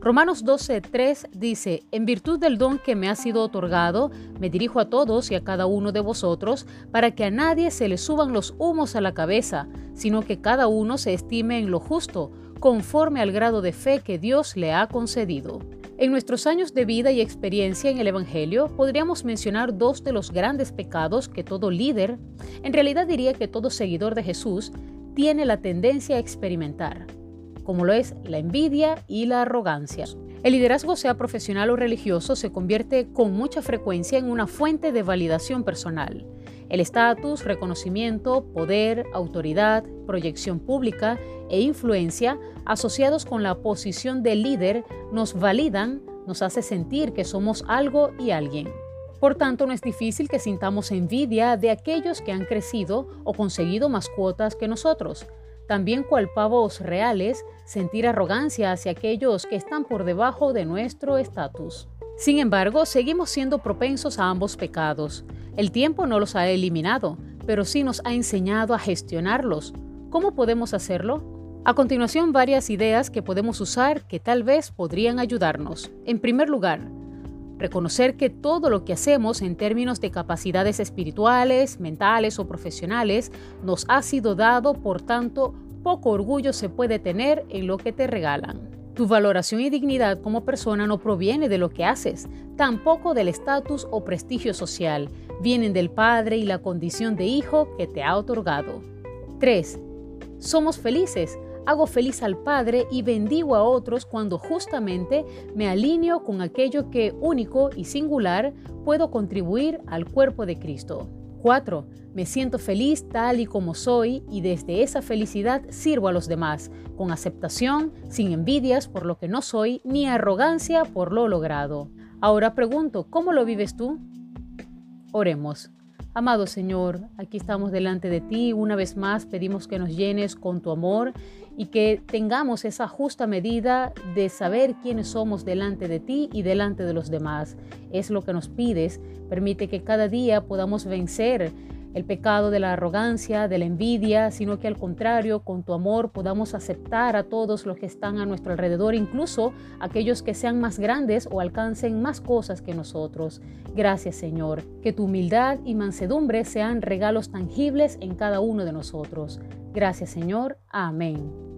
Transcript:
Romanos 12:3 dice, En virtud del don que me ha sido otorgado, me dirijo a todos y a cada uno de vosotros, para que a nadie se le suban los humos a la cabeza, sino que cada uno se estime en lo justo, conforme al grado de fe que Dios le ha concedido. En nuestros años de vida y experiencia en el Evangelio, podríamos mencionar dos de los grandes pecados que todo líder, en realidad diría que todo seguidor de Jesús, tiene la tendencia a experimentar como lo es la envidia y la arrogancia. El liderazgo, sea profesional o religioso, se convierte con mucha frecuencia en una fuente de validación personal. El estatus, reconocimiento, poder, autoridad, proyección pública e influencia asociados con la posición de líder nos validan, nos hace sentir que somos algo y alguien. Por tanto, no es difícil que sintamos envidia de aquellos que han crecido o conseguido más cuotas que nosotros. También cual pavos reales, sentir arrogancia hacia aquellos que están por debajo de nuestro estatus. Sin embargo, seguimos siendo propensos a ambos pecados. El tiempo no los ha eliminado, pero sí nos ha enseñado a gestionarlos. ¿Cómo podemos hacerlo? A continuación, varias ideas que podemos usar que tal vez podrían ayudarnos. En primer lugar, Reconocer que todo lo que hacemos en términos de capacidades espirituales, mentales o profesionales nos ha sido dado, por tanto, poco orgullo se puede tener en lo que te regalan. Tu valoración y dignidad como persona no proviene de lo que haces, tampoco del estatus o prestigio social, vienen del Padre y la condición de hijo que te ha otorgado. 3. Somos felices hago feliz al Padre y bendigo a otros cuando justamente me alineo con aquello que único y singular puedo contribuir al cuerpo de Cristo. 4. Me siento feliz tal y como soy y desde esa felicidad sirvo a los demás, con aceptación, sin envidias por lo que no soy, ni arrogancia por lo logrado. Ahora pregunto, ¿cómo lo vives tú? Oremos. Amado Señor, aquí estamos delante de ti. Una vez más pedimos que nos llenes con tu amor y que tengamos esa justa medida de saber quiénes somos delante de ti y delante de los demás. Es lo que nos pides. Permite que cada día podamos vencer el pecado de la arrogancia, de la envidia, sino que al contrario, con tu amor podamos aceptar a todos los que están a nuestro alrededor, incluso aquellos que sean más grandes o alcancen más cosas que nosotros. Gracias Señor, que tu humildad y mansedumbre sean regalos tangibles en cada uno de nosotros. Gracias Señor. Amén.